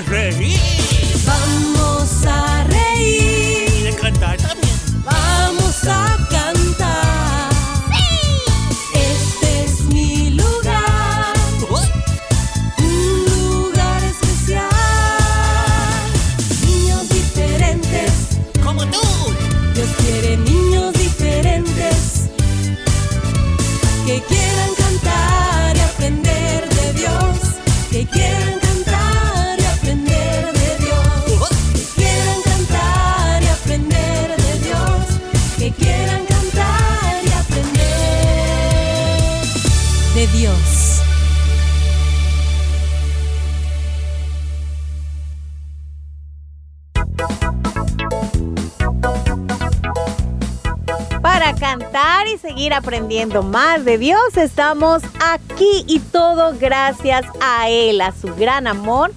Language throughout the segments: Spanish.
de aprendiendo más de Dios, estamos aquí y todo gracias a Él, a su gran amor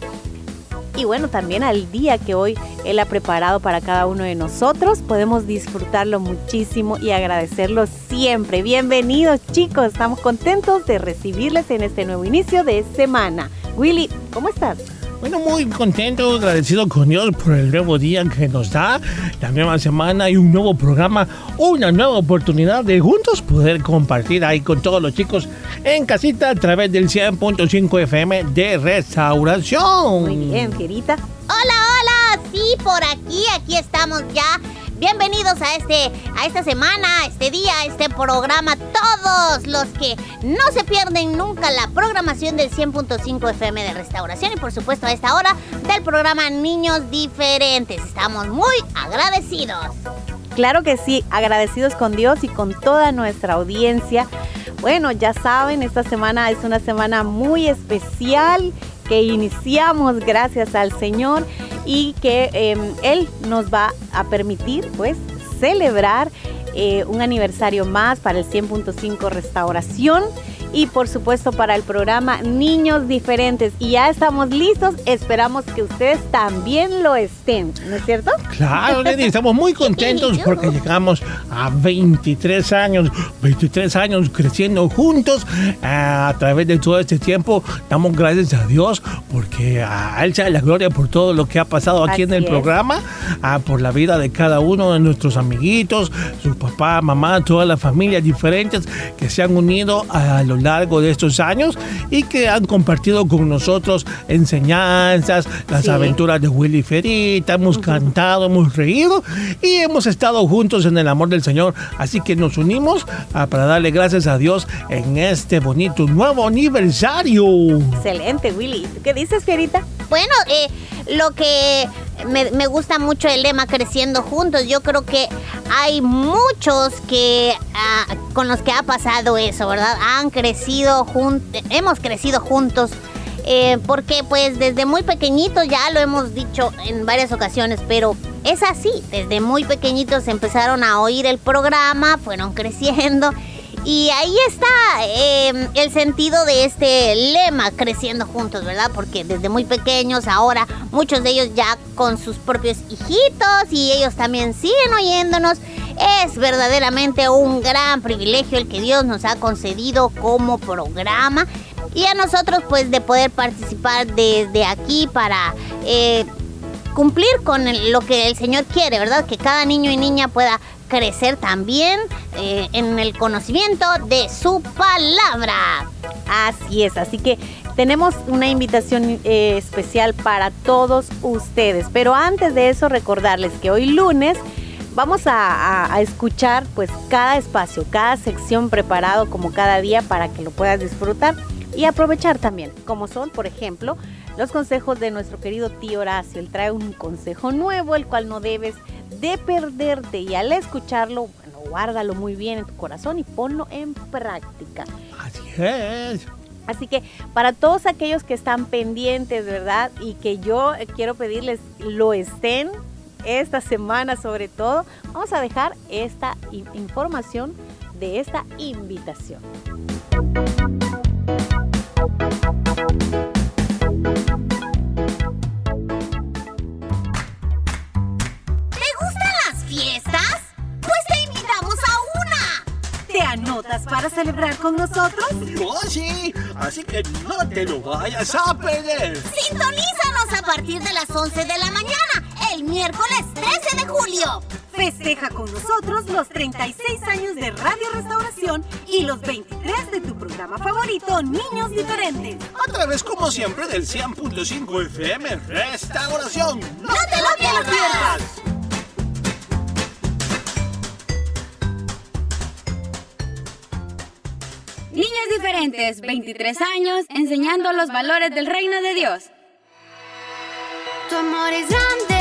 y bueno, también al día que hoy Él ha preparado para cada uno de nosotros. Podemos disfrutarlo muchísimo y agradecerlo siempre. Bienvenidos chicos, estamos contentos de recibirles en este nuevo inicio de semana. Willy, ¿cómo estás? Bueno, muy contento, agradecido con Dios por el nuevo día que nos da, la nueva semana y un nuevo programa, una nueva oportunidad de juntos poder compartir ahí con todos los chicos en casita a través del 100.5 FM de Restauración. Muy bien, Fierita. Hola, hola. Sí, por aquí, aquí estamos ya. Bienvenidos a este, a esta semana, este día, a este programa. Todos los que no se pierden nunca la programación del 100.5 FM de Restauración y por supuesto a esta hora del programa Niños Diferentes. Estamos muy agradecidos. Claro que sí, agradecidos con Dios y con toda nuestra audiencia. Bueno, ya saben, esta semana es una semana muy especial que iniciamos gracias al Señor y que eh, Él nos va a permitir pues celebrar eh, un aniversario más para el 100.5 Restauración y por supuesto para el programa Niños Diferentes. Y ya estamos listos, esperamos que ustedes también lo estén, ¿no es cierto? Claro, Lady, estamos muy contentos porque llegamos a 23 años, 23 años creciendo juntos ah, a través de todo este tiempo. Damos gracias a Dios porque a Él sea la gloria por todo lo que ha pasado aquí en el es. programa, ah, por la vida de cada uno de nuestros amiguitos, su papá, mamá, todas las familias diferentes que se han unido a lo largo de estos años y que han compartido con nosotros enseñanzas, las Sí. aventuras de Willy Ferita, hemos cantado, hemos reído y hemos estado juntos en el amor del Señor. Así que nos unimos ah, para darle gracias a Dios en este bonito nuevo aniversario. Excelente, Willy. ¿Y tú qué dices, Fierita? Bueno, eh, lo que me, me gusta mucho el lema creciendo juntos, yo creo que hay muchos que ah, con los que ha pasado eso, ¿verdad? Han crecido juntos, hemos crecido juntos. eh, porque pues desde muy pequeñitos ya lo hemos dicho en varias ocasiones, pero es así, desde muy pequeñitos empezaron a oír el programa, fueron creciendo y ahí está eh, el sentido de este lema, creciendo juntos, ¿verdad? Porque desde muy pequeños, ahora muchos de ellos ya con sus propios hijitos y ellos también siguen oyéndonos. Es verdaderamente un gran privilegio el que Dios nos ha concedido como programa. Y a nosotros pues de poder participar desde aquí para... eh, cumplir con lo que el Señor quiere, ¿verdad? Que cada niño y niña pueda crecer también eh, en el conocimiento de su palabra. Así es, así que tenemos una invitación eh, especial para todos ustedes. Pero antes de eso, recordarles que hoy lunes vamos a, escuchar pues cada espacio, cada sección preparado como cada día para que lo puedas disfrutar y aprovechar también, como son, por ejemplo, los consejos de nuestro querido tío Horacio. Él trae un consejo nuevo, el cual no debes de perderte y al escucharlo, bueno, guárdalo muy bien en tu corazón y ponlo en práctica. Así es. Así que para todos aquellos que están pendientes, ¿verdad? Y que yo quiero pedirles lo estén esta semana sobre todo, vamos a dejar esta información de esta invitación. Una. ¿Te anotas para celebrar con nosotros? Yo sí, así que no te lo vayas a perder. Sintonízanos a partir de las 11 de la mañana, el miércoles 13 de julio. Festeja con nosotros los 36 años de Radio Restauración y los 23 de tu programa favorito, Niños Diferentes. A través, como siempre, del 100.5 FM Restauración. ¡No, te lo pierdas! Diferentes, 23 años, enseñando los valores del reino de Dios. Tu amor es grande,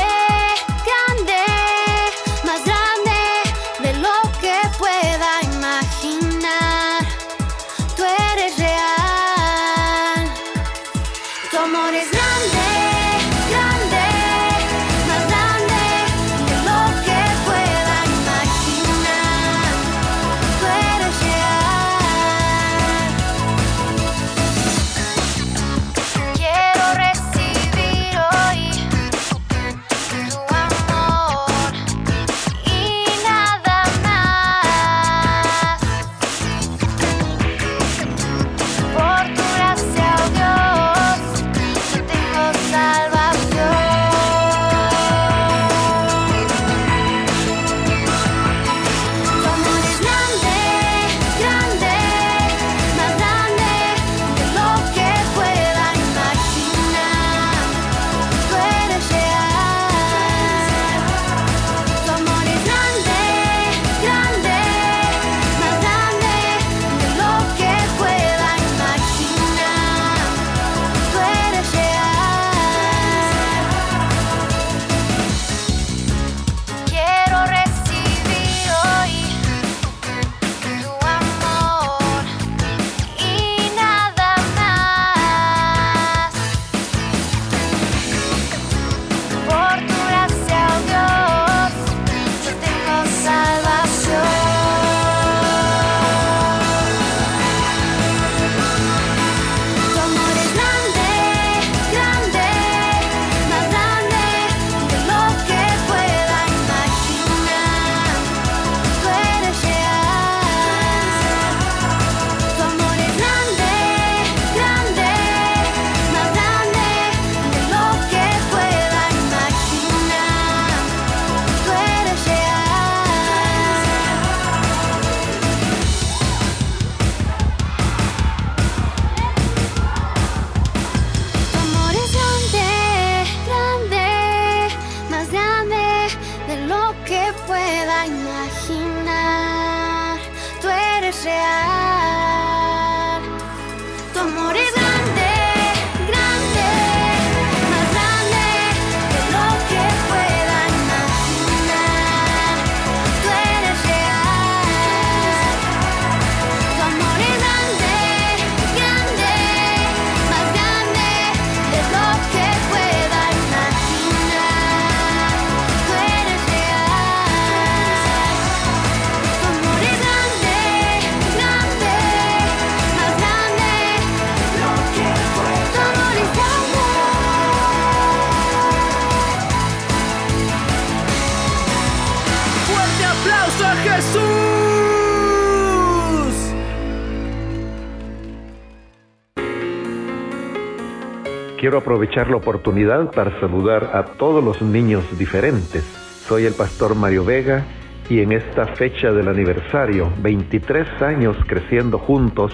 Quiero aprovechar la oportunidad para saludar a todos los niños diferentes. Soy el pastor Mario Vega y en esta fecha del aniversario, 23 años creciendo juntos,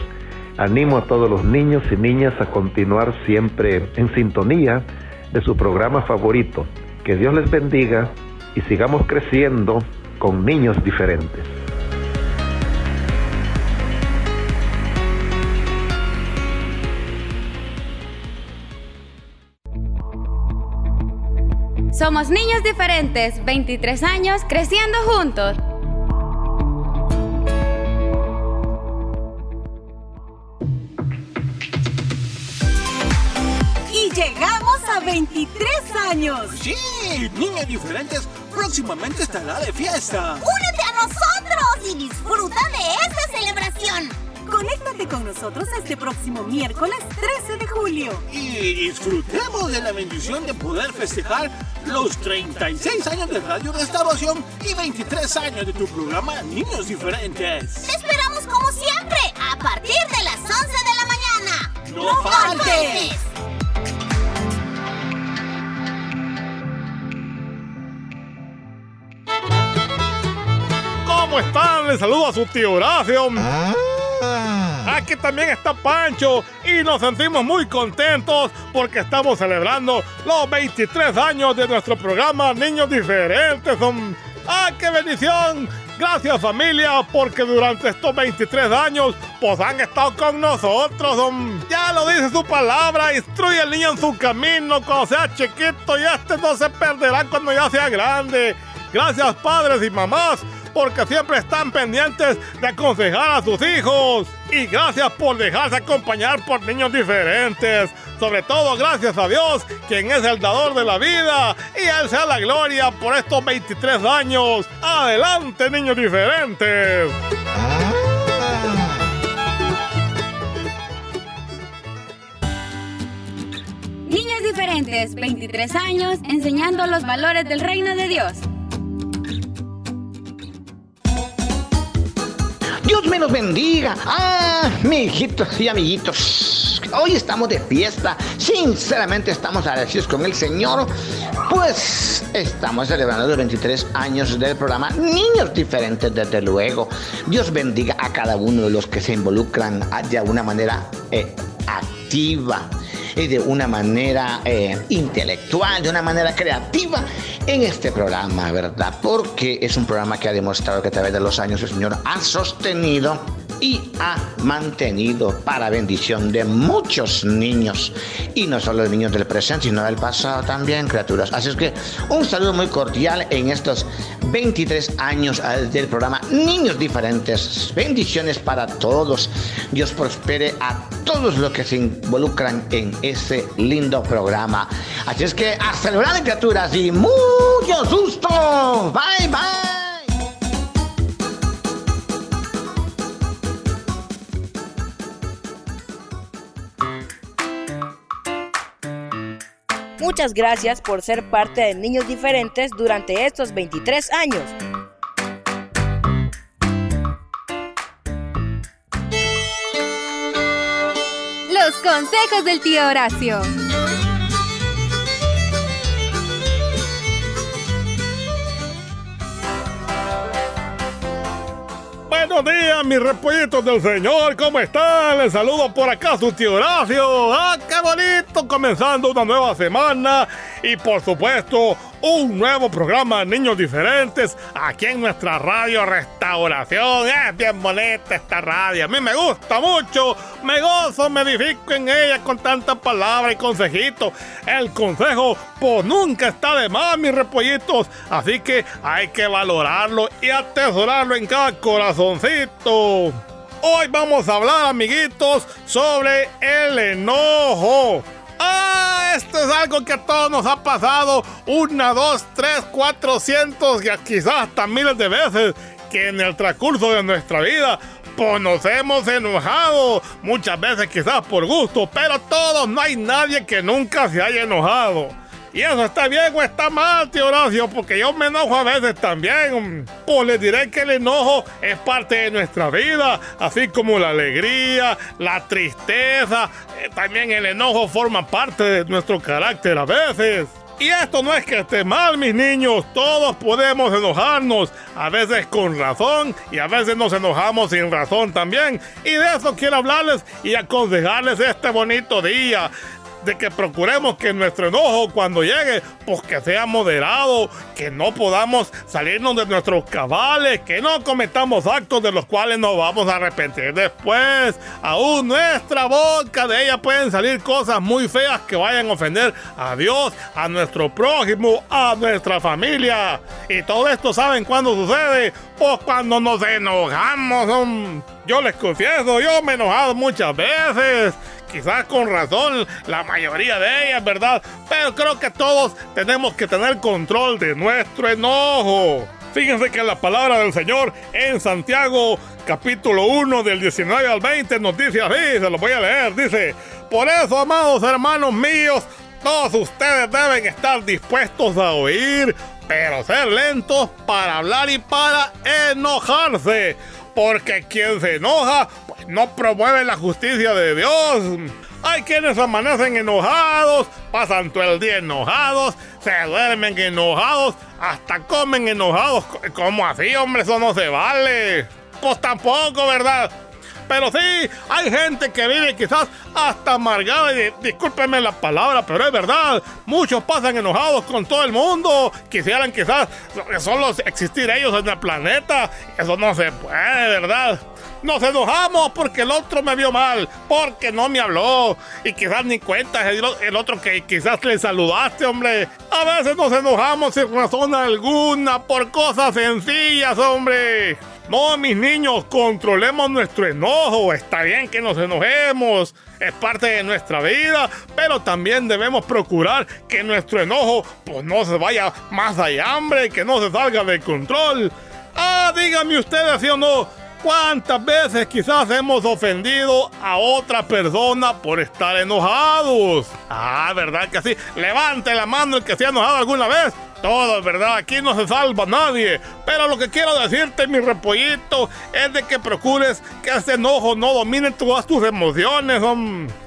animo a todos los niños y niñas a continuar siempre en sintonía de su programa favorito. Que Dios les bendiga y sigamos creciendo con niños diferentes. Somos niños diferentes, 23 años creciendo juntos. Y llegamos a 23 años. Sí, niños diferentes próximamente estará de fiesta. ¡Únete a nosotros y disfruta de esta celebración! Conéctate con nosotros este próximo miércoles 13 de julio. Y disfrutemos de la bendición de poder festejar los 36 años de Radio Restauración y 23 años de tu programa Niños Diferentes. ¡Te esperamos como siempre a partir de las 11 de la mañana! ¡No faltes! ¿Cómo están? Les saludo a su tío Horacio. Aquí también está Pancho y nos sentimos muy contentos porque estamos celebrando los 23 años de nuestro programa Niños Diferentes. Son- ¡Ah, qué bendición! Gracias familia porque durante estos 23 años pues han estado con nosotros. son- Ya lo dice su palabra, instruye al niño en su camino cuando sea chiquito y este no se perderá cuando ya sea grande. Gracias padres y mamás porque siempre están pendientes de aconsejar a sus hijos. Y gracias por dejarse acompañar por niños diferentes. Sobre todo gracias a Dios, quien es el dador de la vida. Y Él sea la gloria por estos 23 años. Adelante, niños diferentes. Niños diferentes, 23 años enseñando los valores del reino de Dios. Dios me los bendiga. Ah, hijitos y amiguitos. Hoy estamos de fiesta. Sinceramente estamos agradecidos con el Señor. Pues estamos celebrando los 23 años del programa Niños Diferentes, desde luego. Dios bendiga a cada uno de los que se involucran de una manera eh, activa y de una manera eh, intelectual, de una manera creativa en este programa, ¿verdad? Porque es un programa que ha demostrado que a través de los años el Señor ha sostenido y ha mantenido para bendición de muchos niños. Y no solo de niños del presente sino del pasado también criaturas. Así es que un saludo muy cordial en estos 23 años eh, del programa Niños Diferentes. Bendiciones para todos. Dios prospere a todos los que se involucran en ese lindo programa. Así es que a celebrar criaturas y mucho susto bye bye Muchas gracias por ser parte de Niños Diferentes durante estos 23 años. Los consejos del tío Horacio. Buenos días, mis repollitos del Señor, ¿cómo están? Les saludo por acá su tío Horacio. ¡Ah, qué bonito! Comenzando una nueva semana y por supuesto un nuevo programa Niños Diferentes aquí en nuestra radio Restauración. Es bien bonita esta radio, a mí me gusta mucho, me gozo, me edifico en ella con tantas palabras y consejitos. El consejo pues nunca está de más, mis repollitos, así que hay que valorarlo y atesorarlo en cada corazoncito. Hoy vamos a hablar, amiguitos, sobre el enojo. Ah, esto es algo que a todos nos ha pasado una, dos, tres, cuatro, cientos y quizás hasta miles de veces que en el transcurso de nuestra vida pues nos hemos enojado, muchas veces quizás por gusto, pero todos, no hay nadie que nunca se haya enojado. ¿Y eso está bien o está mal, tío Horacio? Porque yo me enojo a veces también. Pues les diré que el enojo es parte de nuestra vida, así como la alegría, la tristeza. eh, también el enojo forma parte de nuestro carácter a veces. Y esto no es que esté mal, mis niños. Todos podemos enojarnos, a veces con razón y a veces nos enojamos sin razón también. Y de eso quiero hablarles y aconsejarles este bonito día. De que procuremos que nuestro enojo cuando llegue, pues que sea moderado, que no podamos salirnos de nuestros cabales, que no cometamos actos de los cuales nos vamos a arrepentir después. Aún nuestra boca de ella pueden salir cosas muy feas que vayan a ofender a Dios, a nuestro prójimo, a nuestra familia. Y todo esto, ¿saben cuándo sucede? Pues cuando nos enojamos. Yo les confieso, yo me he enojado muchas veces. Quizás con razón, la mayoría de ellas, ¿verdad? Pero creo que todos tenemos que tener control de nuestro enojo. Fíjense que la palabra del Señor en Santiago capítulo 1 del 19 al 20 nos dice así, se lo voy a leer, dice, por eso, amados hermanos míos, todos ustedes deben estar dispuestos a oír, pero ser lentos para hablar y para enojarse, porque quien se enoja, pues no promueve la justicia de Dios. Hay quienes amanecen enojados, pasan todo el día enojados, se duermen enojados, hasta comen enojados. ¿Cómo así, hombre? Eso no se vale. Pues tampoco, ¿verdad? Pero sí, hay gente que vive quizás hasta amargada y discúlpenme la palabra, pero es verdad. Muchos pasan enojados con todo el mundo. Quisieran quizás solo existir ellos en el planeta. Eso no se puede, ¿verdad? Nos enojamos porque el otro me vio mal, porque no me habló. Y quizás ni cuenta el, otro que quizás le saludaste, hombre. A veces nos enojamos sin razón alguna, por cosas sencillas, hombre. No, mis niños, controlemos nuestro enojo. Está bien que nos enojemos, es parte de nuestra vida, pero también debemos procurar que nuestro enojo pues no se vaya más allá, hombre, que no se salga de control. Ah, díganme ustedes, ¿sí o no? ¿Cuántas veces quizás hemos ofendido a otra persona por estar enojados? Ah, ¿verdad que sí? Levante la mano el que se ha enojado alguna vez. Todo, ¿verdad? Aquí no se salva nadie. Pero lo que quiero decirte, mi repollito, es de que procures que ese enojo no domine todas tus emociones.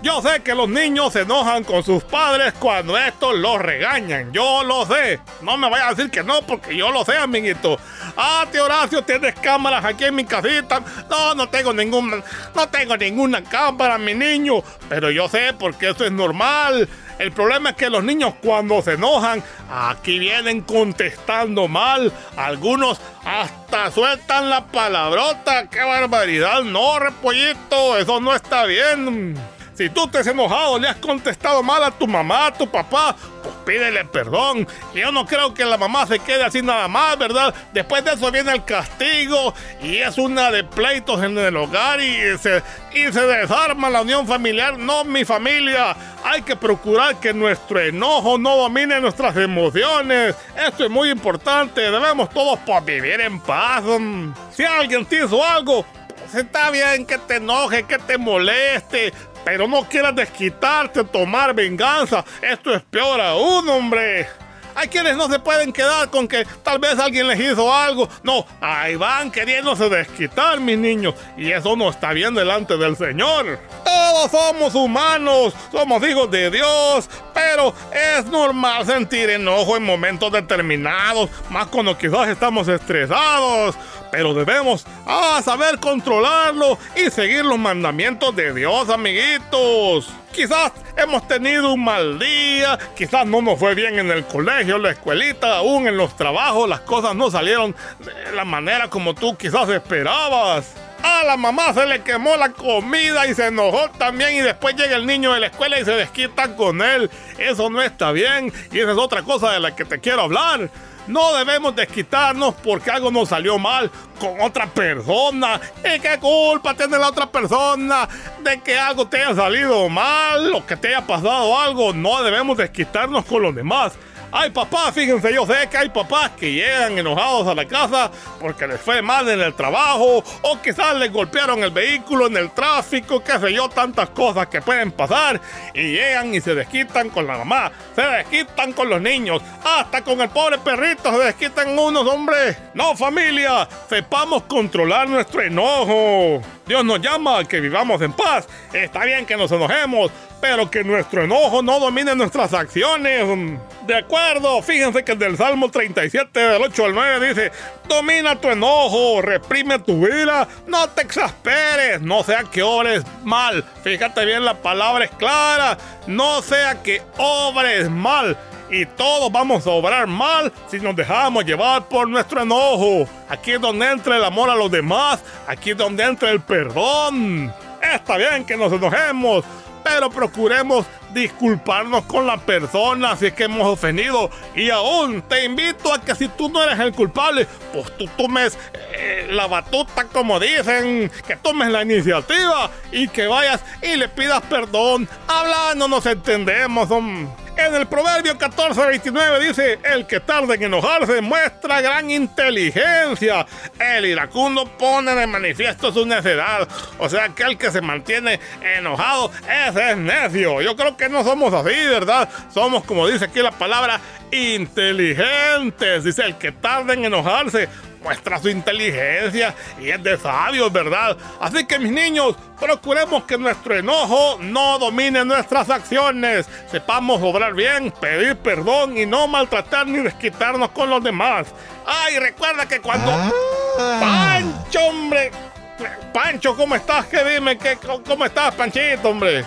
Yo sé que los niños se enojan con sus padres cuando estos los regañan. Yo lo sé. No me vaya a decir que no, porque yo lo sé, amiguito. Ah, tío Horacio, tienes cámaras aquí en mi casita. No, no tengo ninguna, no tengo ninguna cámara, mi niño. Pero yo sé porque eso es normal. El problema es que los niños cuando se enojan, aquí vienen contestando mal. Algunos hasta sueltan la palabrota. ¡Qué barbaridad! No, repollito, eso no está bien. Si tú te has enojado, le has contestado mal a tu mamá, a tu papá, pues pídele perdón. Yo no creo que la mamá se quede así nada más, ¿verdad? Después de eso viene el castigo y es una de pleitos en el hogar y se, desarma la unión familiar. No, mi familia. Hay que procurar que nuestro enojo no domine nuestras emociones. Esto es muy importante. Debemos todos vivir en paz. Si alguien te hizo algo, pues está bien que te enoje, que te moleste, pero no quieras desquitarte, tomar venganza. Esto es peor aún, hombre. Hay quienes no se pueden quedar con que tal vez alguien les hizo algo. No, ahí van queriéndose desquitar, mis niños. Y eso no está bien delante del Señor. Todos somos humanos, somos hijos de Dios. Pero es normal sentir enojo en momentos determinados, más cuando quizás estamos estresados. Pero debemos ah, saber controlarlo y seguir los mandamientos de Dios, amiguitos. Quizás hemos tenido un mal día, quizás no nos fue bien en el colegio, la escuelita, aún en los trabajos las cosas no salieron de la manera como tú quizás esperabas. A la mamá se le quemó la comida y se enojó también y después llega el niño de la escuela y se desquita con él. Eso no está bien y esa es otra cosa de la que te quiero hablar. No debemos desquitarnos porque algo nos salió mal con otra persona. ¿Y qué culpa tiene la otra persona de que algo te haya salido mal o que te haya pasado algo? No debemos desquitarnos con los demás. Hay papás, fíjense, yo sé que hay papás que llegan enojados a la casa porque les fue mal en el trabajo o quizás les golpearon el vehículo en el tráfico, qué sé yo, tantas cosas que pueden pasar y llegan y se desquitan con la mamá, se desquitan con los niños, hasta con el pobre perrito se desquitan unos hombres. No, familia, sepamos controlar nuestro enojo. Dios nos llama a que vivamos en paz. Está bien que nos enojemos, pero que nuestro enojo no domine nuestras acciones. De acuerdo, fíjense que el del Salmo 37, del 8 al 9 dice, domina tu enojo, reprime tu ira, no te exasperes, no sea que obres mal. Fíjate bien, la palabra es clara, no sea que obres mal. Y todos vamos a obrar mal si nos dejamos llevar por nuestro enojo. Aquí es donde entra el amor a los demás, aquí es donde entra el perdón. Está bien que nos enojemos, pero procuremos disculparnos con la persona si es que hemos ofendido. Y aún te invito a que si tú no eres el culpable, pues tú tomes eh, la batuta, como dicen, que tomes la iniciativa y que vayas y le pidas perdón. Hablando nos entendemos. hom- En el proverbio 14:29 dice, el que tarda en enojarse muestra gran inteligencia. El iracundo pone de manifiesto su necedad. O sea, que el que se mantiene enojado, ese es necio. Yo creo que no somos así, ¿verdad? Somos, como dice aquí la palabra, inteligentes. Dice, el que tarda en enojarse muestra su inteligencia y es de sabios, ¿verdad? Así que mis niños, procuremos que nuestro enojo no domine nuestras acciones. Sepamos obrar bien, pedir perdón y no maltratar ni desquitarnos con los demás. Ay, recuerda que cuando... ¡Pancho, hombre! Pancho, ¿cómo estás? ¿Qué dime? ¿Qué, ¿Cómo estás, Panchito, hombre?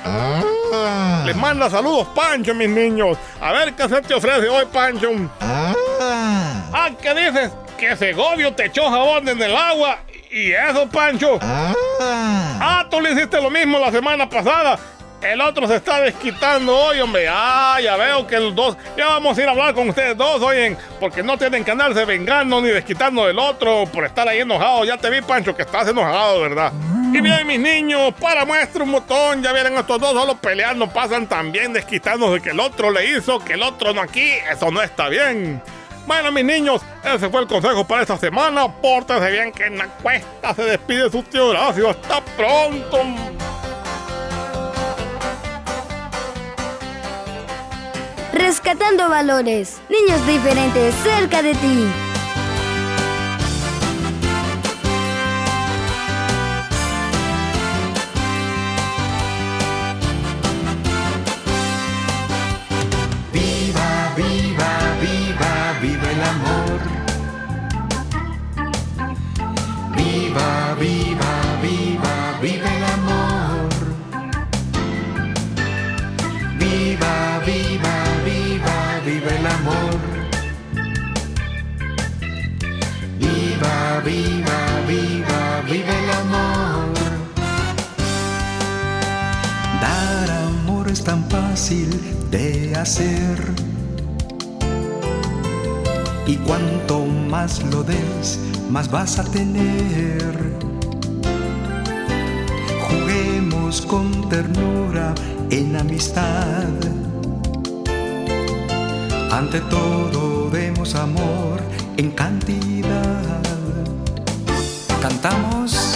Les manda saludos, Pancho, mis niños. A ver qué se te ofrece hoy, Pancho. Ah, ¿qué dices? Que Segovio te echó jabón en el agua. ¿Y eso, Pancho? Ah, tú le hiciste lo mismo la semana pasada. El otro se está desquitando hoy, hombre. Ah, ya veo que los dos. Ya vamos a ir a hablar con ustedes dos, oyen. Porque no tienen que andarse vengando ni desquitando del otro por estar ahí enojado. Ya te vi, Pancho, que estás enojado, ¿verdad? Y bien, mis niños, para muestra un botón. Ya vieron estos dos solo peleando. Pasan también desquitándose que el otro le hizo, que el otro no aquí. Eso no está bien. Bueno, mis niños, ese fue el consejo para esta semana. Pórtense bien que en la cuesta se despide su tío Horacio. Hasta pronto. Rescatando valores. Niños diferentes cerca de ti. De hacer. Y cuanto más lo des, más vas a tener. Juguemos con ternura en amistad. Ante todo demos amor en cantidad. Cantamos.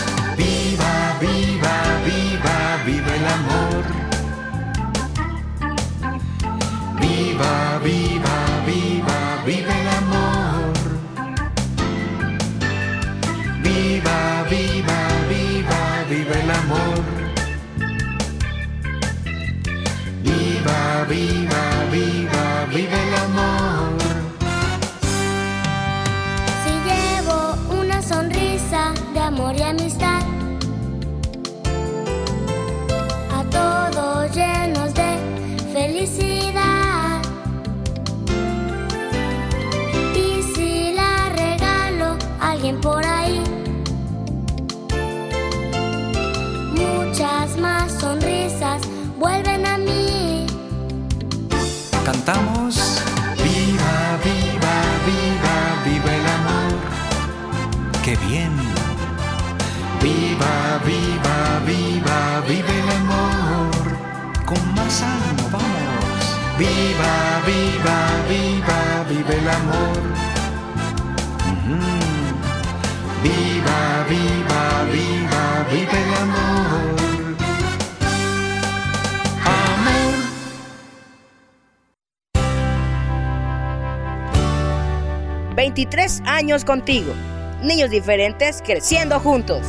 Cantamos. Viva, viva, viva, viva el amor. Qué bien. Viva, viva, viva, viva el amor. Con más ánimo, vamos. Viva, viva, viva, viva el amor. Viva, viva, viva 23 años contigo. Niños diferentes creciendo juntos.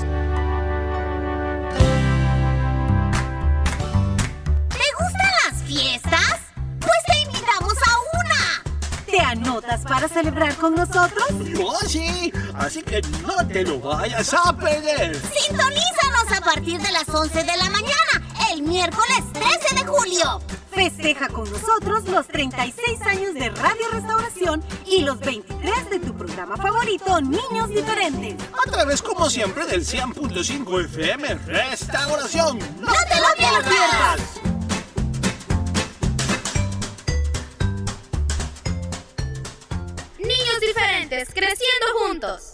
¿Te gustan las fiestas? Pues te invitamos a una. ¿Te anotas para celebrar con nosotros? Yo sí, así que no te lo vayas a perder. Sintonízanos a partir de las 11 de la mañana, el miércoles 13 de julio. Festeja con nosotros los 36 años de Radio Restauración y los 23 de tu programa favorito, Niños Diferentes. A través, como siempre, del 100.5 FM Restauración. ¡No te lo pierdas! Niños diferentes, creciendo juntos.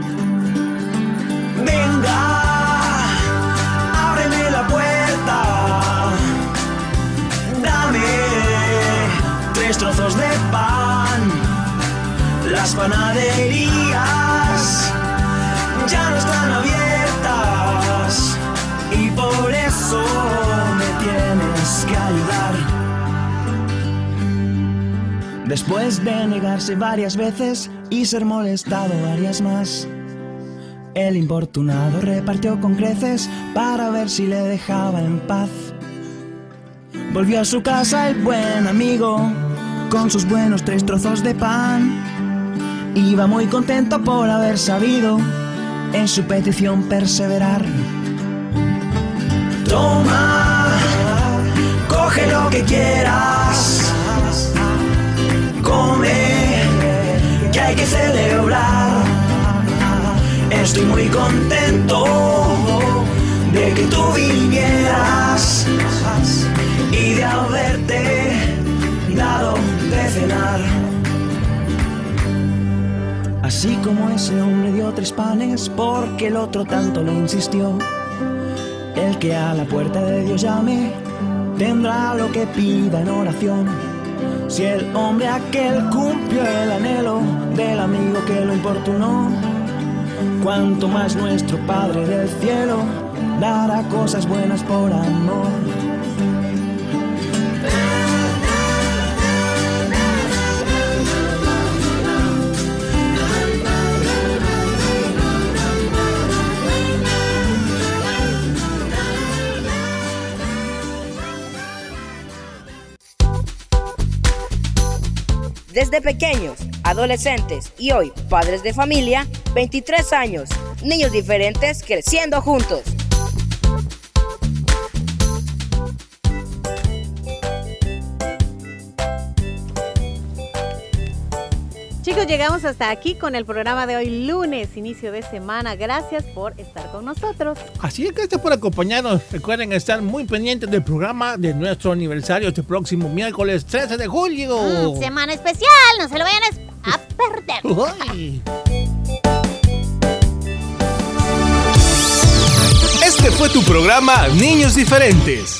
Las panaderías ya no están abiertas. Y por eso me tienes que ayudar. Después de negarse varias veces y ser molestado varias más. El importunado repartió con creces para ver si le dejaba en paz. Volvió a su casa el buen amigo con sus buenos tres trozos de pan. Iba muy contento por haber sabido en su petición perseverar. Toma, coge lo que quieras, come, que hay que celebrar. Estoy muy contento de que tú vinieras y de haberte dado de cenar. Así como ese hombre dio tres panes porque el otro tanto le insistió. El que a la puerta de Dios llame tendrá lo que pida en oración. Si el hombre aquel cumplió el anhelo del amigo que lo importunó, cuanto más nuestro Padre del cielo dará cosas buenas por amor. Desde pequeños, adolescentes y hoy padres de familia, 23 años, niños diferentes creciendo juntos. Chicos, llegamos hasta aquí con el programa de hoy, lunes, inicio de semana. Gracias por estar con nosotros. Así es, gracias por acompañarnos. Recuerden estar muy pendientes del programa de nuestro aniversario este próximo miércoles 13 de julio. Mm, semana especial, no se lo vayan a perder. Uy. Este fue tu programa Niños Diferentes.